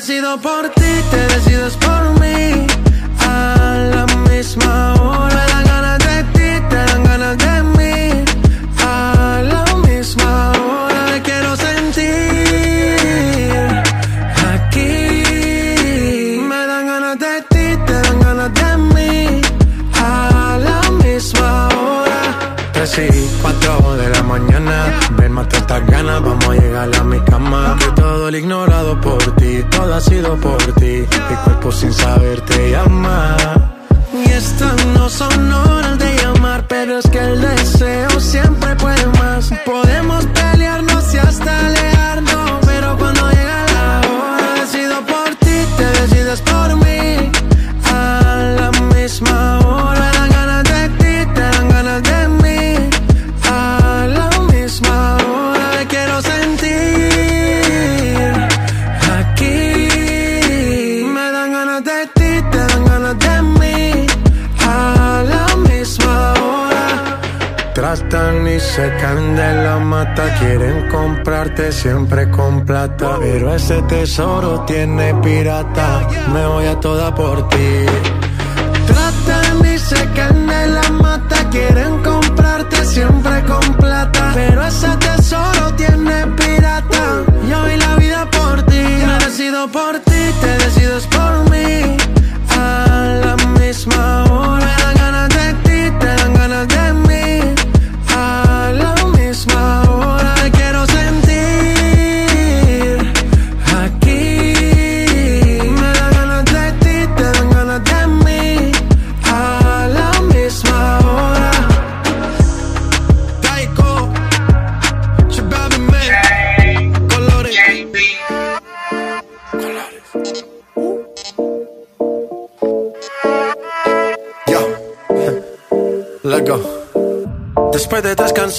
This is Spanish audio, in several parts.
Decido por ti, te decides por mí. Por ti, todo ha sido por ti. Mi cuerpo sin saber te llama. Y estas no son horas de llamar, pero es que el deseo siempre puede más. Podemos pelearnos y hasta alejarnos, se caen de la mata, quieren comprarte siempre con plata. Pero ese tesoro tiene pirata, me voy a toda por ti.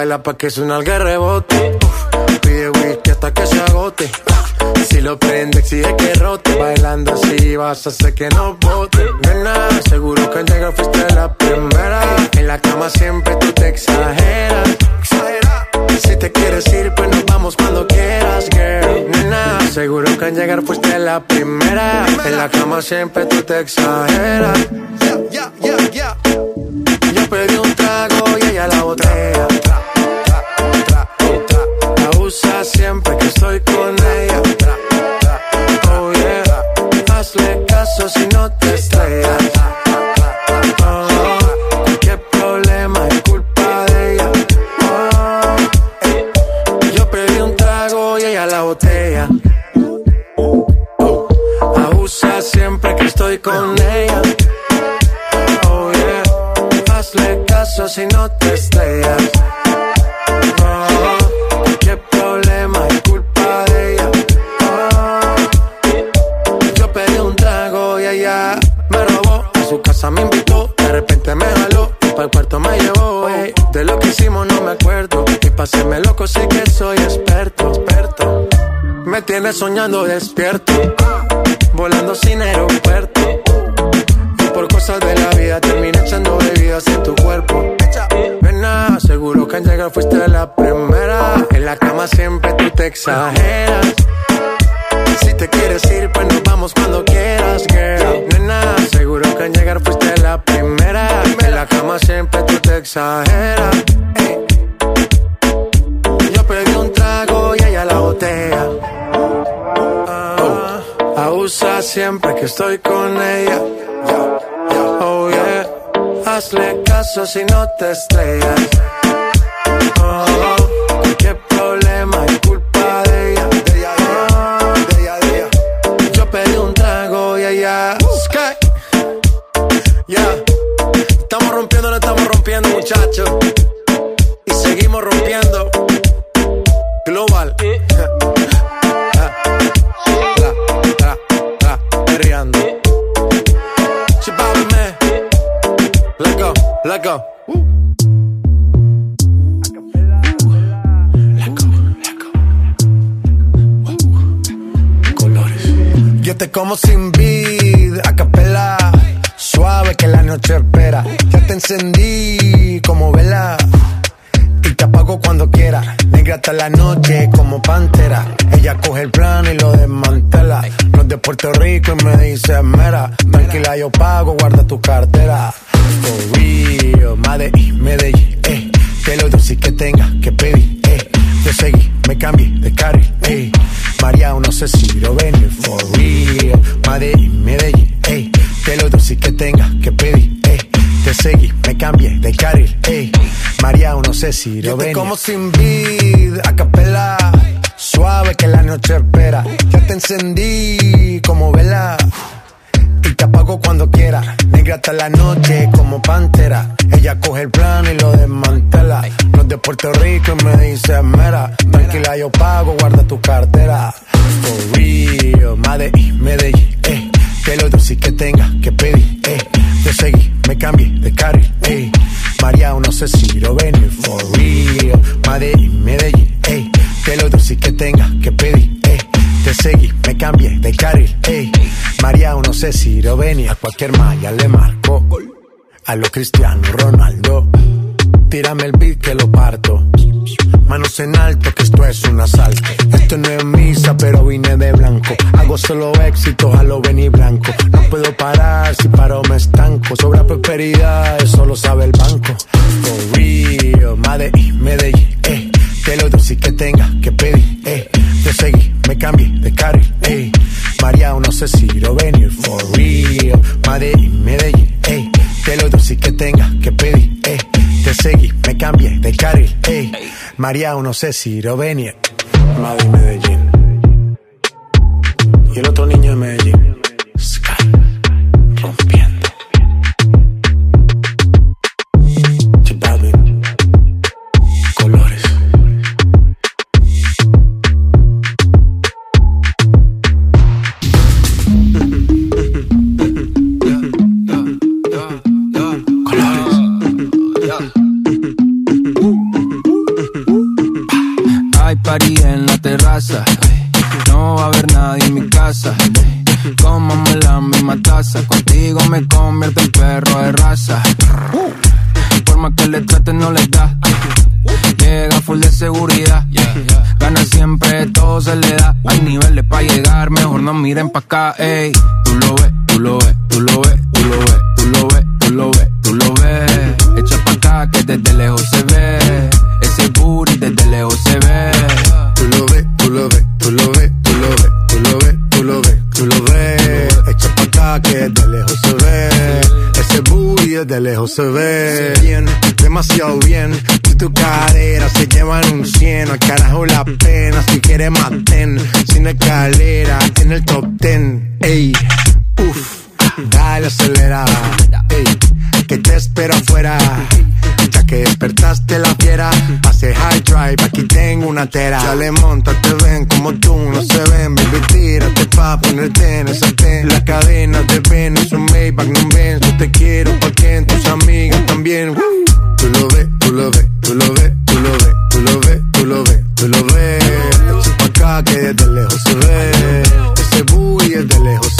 Baila pa' que suena el rebote. Pide whisky hasta que se agote. Si lo prende, exige que rote. Bailando así vas a hacer que no bote. Nena, seguro que al llegar fuiste la primera. En la cama siempre tú te exageras. Si te quieres ir, pues nos vamos cuando quieras, girl. Nena, seguro que al llegar fuiste la primera. En la cama siempre tú te exageras. Yeah, yeah, yeah, Yo pedí un el cuarto me llevó. De lo que hicimos no me acuerdo y paséme loco sé que soy experto, experto. Me tienes soñando despierto, volando sin aeropuerto. Y por cosas de la vida terminé echando bebidas en tu cuerpo. Ven seguro que al llegar fuiste la primera. En la cama siempre tú te exageras. Si te quieres ir, pues nos vamos cuando quieras, girl. Nena, seguro que al llegar fuiste siempre tú te exageras. Yo pedí un trago y ella la botella. Ah, abusa siempre que estoy con ella. Oh yeah, hazle caso si no te estrellas. Como sin vid, a capela. Suave que la noche espera. Ya te encendí como vela. Y te apago cuando quiera. Negra hasta la noche como pantera. Ella coge el plano y lo desmantela. No es de Puerto Rico y me dice mera. Tranquila, yo pago, guarda tu cartera. For Lo venir. como sin vid, a capela. Suave que la noche espera. Ya te encendí como vela y te apago cuando quiera. Negra hasta la noche como pantera. Ella coge el plano y lo desmantela. No es de Puerto Rico y me dice mera. Tranquila, yo pago, guarda tu cartera. For real, Medellín, Medellín, eh. Que lo dulce que tenga que pedir, eh. Te seguí, me cambié de carril, eh. María, no sé si lo venir. For real, Medellín, Medellín, eh. Que lo dulce que tenga que pedir, eh. Te seguí, me cambié de carril, ey. María, no sé si lo venía, a cualquier malla le marco. A lo Cristiano Ronaldo, tírame el beat que lo parto. Manos en alto, que esto es un asalto. Esto no es misa, pero vine de blanco. Hago solo éxito, a lo blanco. No puedo parar, si paro me estanco. Sobra prosperidad, eso lo sabe el banco. For real, Medellín, Medellín, eh. Que lo dulce que tenga que pedir, eh. Te seguí cambie de carril, ey. María, no sé si lo venir for real. Madrid, Medellín, ey. Te lo doy si que tenga que pedir, ey. Te seguí, me cambié de carril, ey. María, no sé si lo venir. Madrid, Medellín. Y el otro niño de Medellín. Lejos se ve. Bien, demasiado bien. Si tu cadera se llevan un cien, al carajo la pena. Si quieres maten, sin escalera, en el top ten. Ey, uff, dale acelera. Ey, que te espero afuera. Ya que despertaste la fiera, pase high drive, aquí tengo una tera. Dale, monta, te ven como tú, no se ven, baby, tírate pa' ponerte en ese ten. La cadena de ven, es un Maybach, no ven, yo te quiero pa' que tus amigas también. Tú lo ves, tú lo ves, tú lo ves, tú lo ves, tú lo ves, tú lo ves, tú lo ves. Pa' acá que desde lejos se ve. Ese booty desde lejos se ve. Tú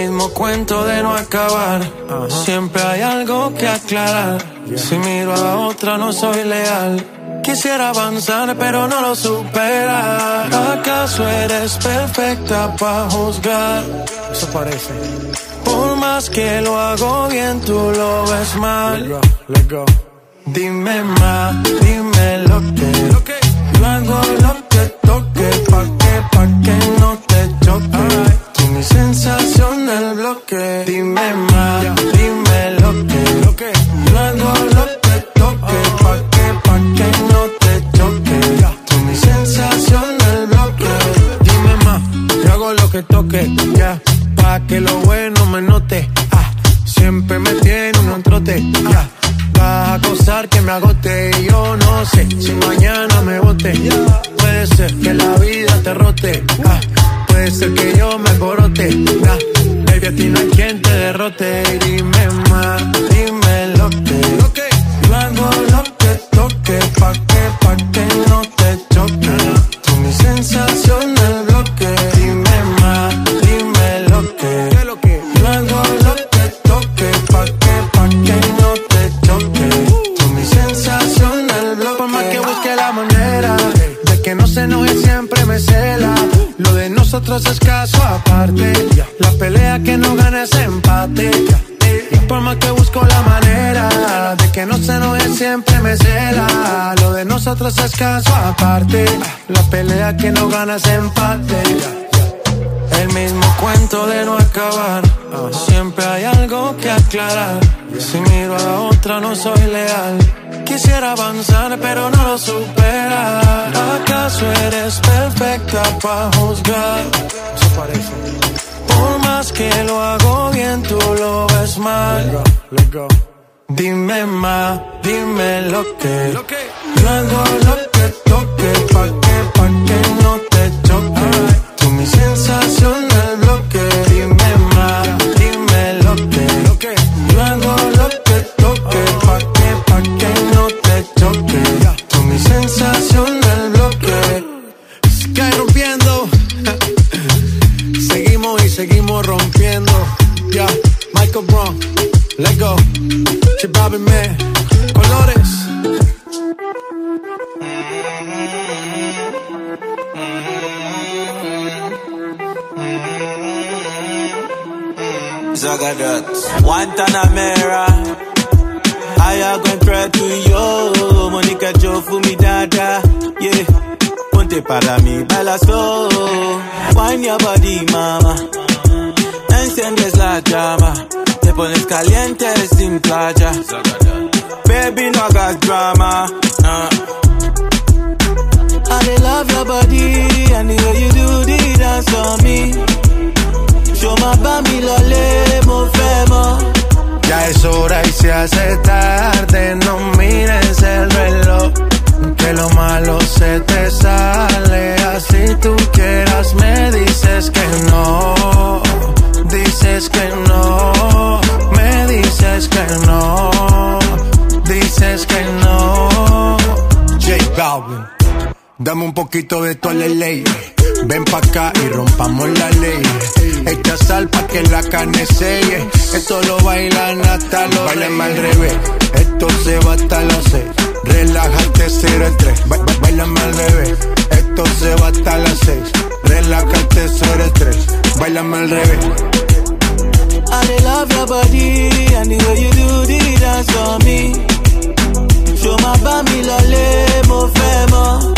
mismo cuento de no acabar. Siempre hay algo que aclarar. Si miro a otra no soy leal. Quisiera avanzar pero no lo supera. ¿Acaso eres perfecta para juzgar? Eso parece. Por más que lo hago bien, tú lo ves mal. Let's go, let's go. Dime más, dime lo que. Yo hago lo que toque, pa' que, pa' que no te choque. Tú mi sensación que me agote y yo no sé si mañana me bote, puede ser que la vida te rote, ah, puede ser que yo me alborote, ah, baby a no hay quien te derrote, dime más, es caso aparte. La pelea que no gana es empate. El mismo cuento de no acabar. Siempre hay algo que aclarar. Si miro a otra no soy leal. Quisiera avanzar, pero no lo supera. ¿Acaso eres perfecta para juzgar? Por más que lo hago bien, tú lo ves mal. Dime más, dime lo que. Hago lo que toque, pa' que, pa' que no te colores. Zagadot. Guantanamera. I am going pray to you. Monica Joe for me dada. Yeah. Ponte para mí, baila slow. Wine your body, mama. Enciendes la llama. Te pones caliente sin playa. Baby, no hagas drama. Uh. I love your body and the way you do the dance on me. Show my bami lole, mo fẹ́ mọ̀. Ya es hora y se hace tarde, no mires el reloj. Que lo malo se te sale, así tú quieras me dices que Dame un poquito de tu ley. Ven pa' acá y rompamos la ley. Echa sal pa' que la carne selle. Esto lo bailan hasta los Bailan al revés. Esto se va hasta las seis. Relájate, cero el tres. Ba ba Bailame al revés. Esto se va hasta las seis. Relájate, cero el tres. Bailame al revés. I love your body and the way you do the dance on me. Show my bami lole, mo fẹ́ mọ̀.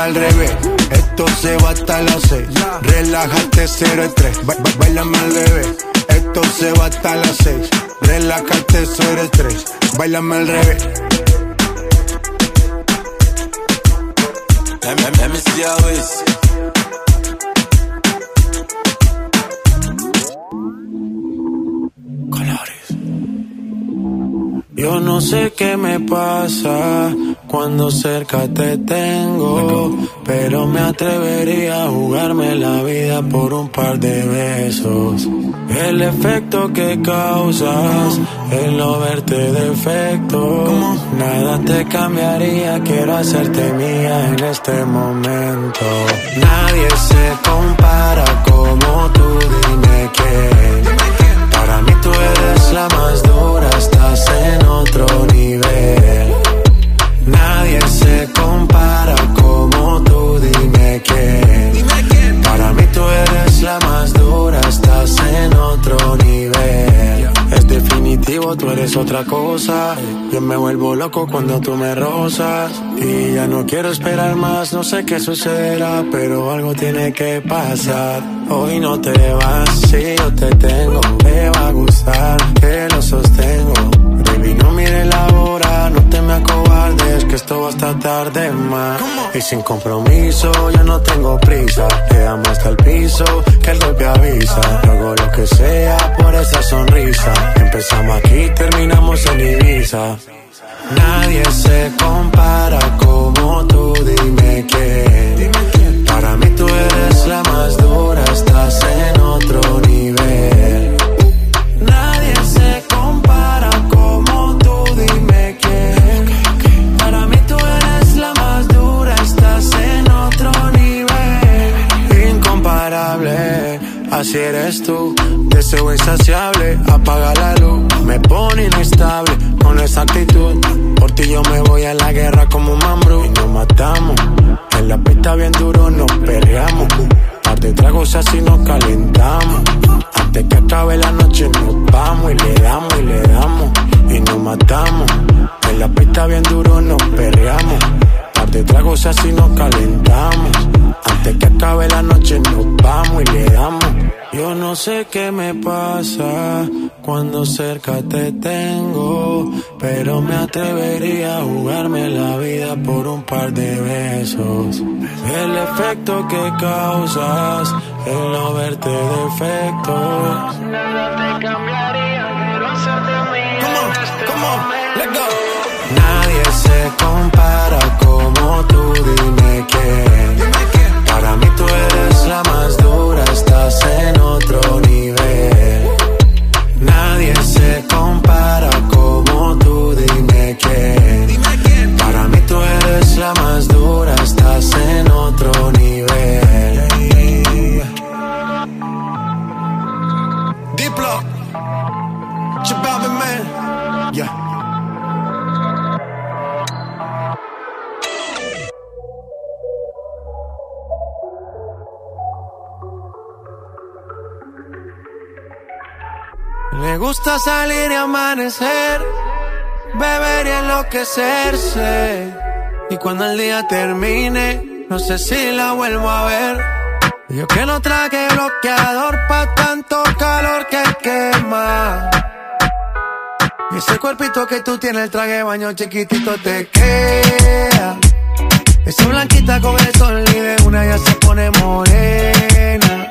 Al revés, esto se va hasta las seis. Relájate, cero el tres. Ba- ba- Bailame al revés, esto se va hasta las seis. Relájate, cero el tres. Bailame al revés. Let me, let me see waist. Yo no sé qué me pasa cuando cerca te tengo, pero me atrevería a jugarme la vida por un par de besos. El efecto que causas, el no verte defecto, nada te cambiaría, quiero hacerte mía en este momento. Nadie se compara como tú, dime quién. Eres otra cosa. Yo me vuelvo loco cuando tú me rozas. Y ya no quiero esperar más, no sé qué sucederá, pero algo tiene que pasar. Hoy no te vas, si yo te tengo, me va a gustar que lo sostengo. Que esto va hasta tarde más. Y sin compromiso, yo no tengo prisa. Te damos hasta el piso, que el golpe avisa. Hago lo que sea por esa sonrisa. Empezamos aquí, terminamos en Ibiza. Nadie se compara como tú, dime quién. Para mí tú eres la más dura, estás en otro nivel. Así eres tú. Deseo insaciable, apaga la luz. Me pone inestable con esa actitud. Por ti yo me voy a la guerra como un mambrú. Y nos matamos. En la pista bien duro nos perreamos. Par de tragos así nos calentamos. Antes que acabe la noche nos vamos y le damos y le damos. Y nos matamos. En la pista bien duro nos perreamos. Par de tragos así nos calentamos. Antes que acabe la noche nos vamos y le damos. Yo no sé qué me pasa cuando cerca te tengo, pero me atrevería a jugarme la vida por un par de besos. El efecto que causas, el no verte defectos. Nada te cambiaría, quiero hacerte. Come on, let's go. Nadie se compara como tú, dime quién. Gusta salir y amanecer, beber y enloquecerse. Y cuando el día termine, no sé si la vuelvo a ver. Yo que no traje bloqueador pa' tanto calor que quema. Y ese cuerpito que tú tienes, el traje baño chiquitito te queda. Esa blanquita con el sol y de una ya se pone morena.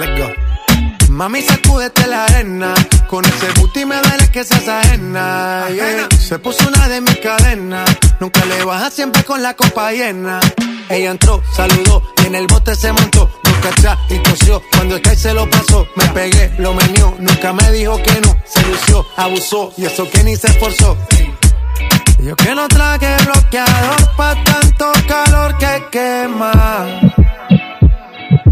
Let's go. Mami, sacúdete la arena. Con ese booty me duele que seas ajena. yeah. Se puso una de mis cadenas. Nunca le baja siempre con la copa llena. Ella entró, saludó y en el bote se montó. Nunca atrás y tosió. Cuando el se lo pasó, me pegué, lo menió. Nunca me dijo que no. Se lució, abusó y eso que ni se esforzó. Yo que no traje bloqueador pa' tanto calor que quema.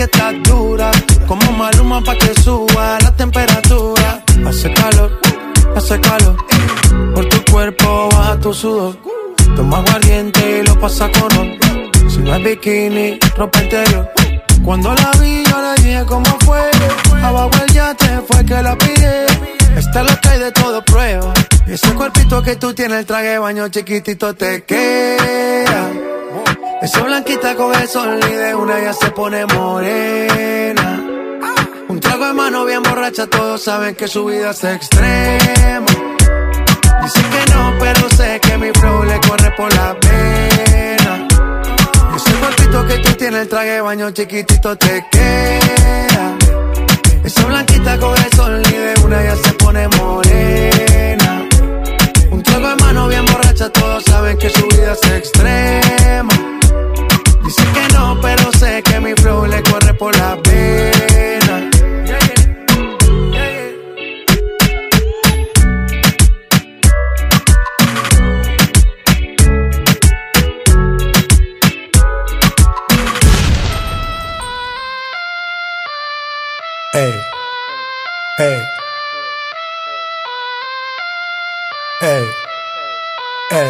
Que estás dura. Como maluma pa' que suba la temperatura. Hace calor, hace calor. Por tu cuerpo baja tu sudor. Toma aguardiente y lo pasa con. Si no es bikini, ropa interior. Cuando la vi, yo le dije cómo fue. Abajo el yate fue que la pide. Esta es lo que hay de todo prueba. Ese cuerpito que tú tienes, el traje baño chiquitito te queda. Esa blanquita con el sol y de una ya se pone morena. Un trago de mano bien borracha, todos saben que su vida es extrema. Dicen que no, pero sé que mi flow le corre por la pena. Ese cuerpito que tú tienes, el traje de baño chiquitito te queda. Esa blanquita con el sol y de una ya se pone morena. Un trago de mano bien borracha, todos saben que su vida es extrema. Dicen que no, pero sé que mi flow le corre por la pena.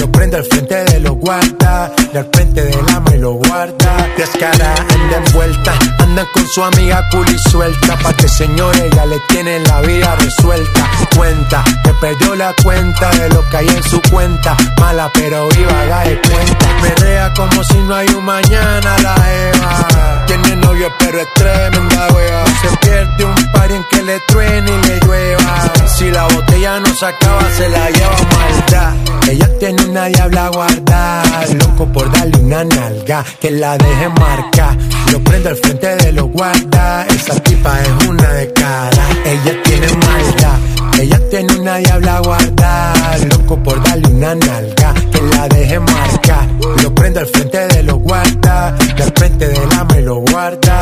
Lo prendo al frente de los guarda, y al frente del ama y lo guarda. Descara, anda envuelta, anda con su amiga cool suelta, pa' que señores ya le tienen la vida resuelta. Cuenta, que perdió la cuenta de lo que hay en su cuenta. Mala pero viva, haga de cuenta. Perrea como si no hay un mañana la Eva. Tiene novio pero es tremenda wea. Se pierde un par en que le truene y le llueva. Si la botella no se acaba, se la lleva maldad. Ella tiene una diabla guardada, loco por darle una nalga, que la deje marca. Lo prendo al frente de los guarda, esa tipa es una de cara. Ella tiene maldad, ella tiene una diabla guardada, loco por darle una nalga, que la deje marca. Lo prendo al frente de los guarda, al frente del ama y lo guarda.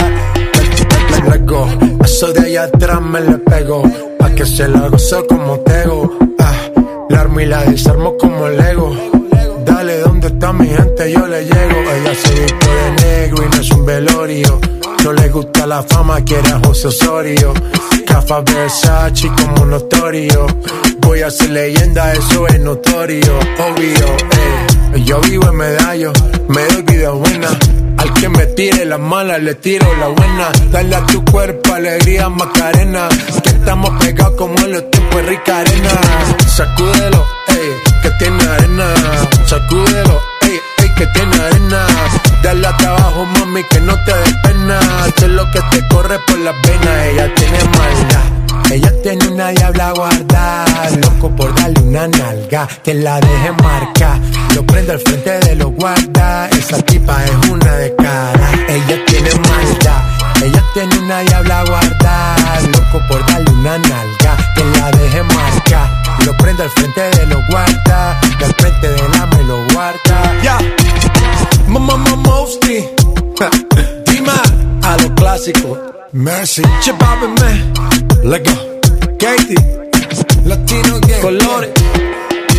Luego, eso de allá atrás me le pego, pa' que se la gozo como tego. Armo y la desarmo como Lego. Dale, ¿dónde está mi gente? Yo le llego. Ella se viste de negro y no es un velorio. No le gusta la fama, quiere a José Osorio. Cafa Versace como notorio. Voy a ser leyenda, eso es notorio. Obvio, eh. Yo vivo en medallo, me doy vida buena. Al que me tire la mala, le tiro la buena. Dale a tu cuerpo alegría, Macarena. Que estamos pegados como en los tiempos rica arena. Sacúdelo, ey, que tiene arena. Sacúdelo, ey, ey, que tiene arena. Dale hasta abajo, mami, que no te des pena. Sé lo que te corre por las venas. Ella tiene maldad. Tiene una diabla guardada, loco por darle una nalga, que la deje marca. Lo prendo al frente de los guarda, esa tipa es una de cara. Ella tiene maldad, ella tiene una diabla guardada, loco por darle una nalga, que la deje marca. Lo prendo al frente de los guarda, y al frente del ama y lo guarda. Ya, mamá, mamá, Mosty. Dima, a lo clásico. Mercy, Chepápeme, let go, Katie, Latino Gang, colores.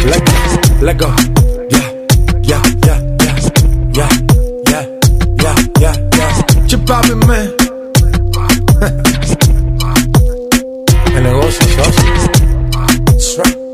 Let go, let go, yeah, yeah, yeah, yeah, yeah, yeah, yeah, yeah, yeah. Chip poppin', man. El negocio, socio. That's right.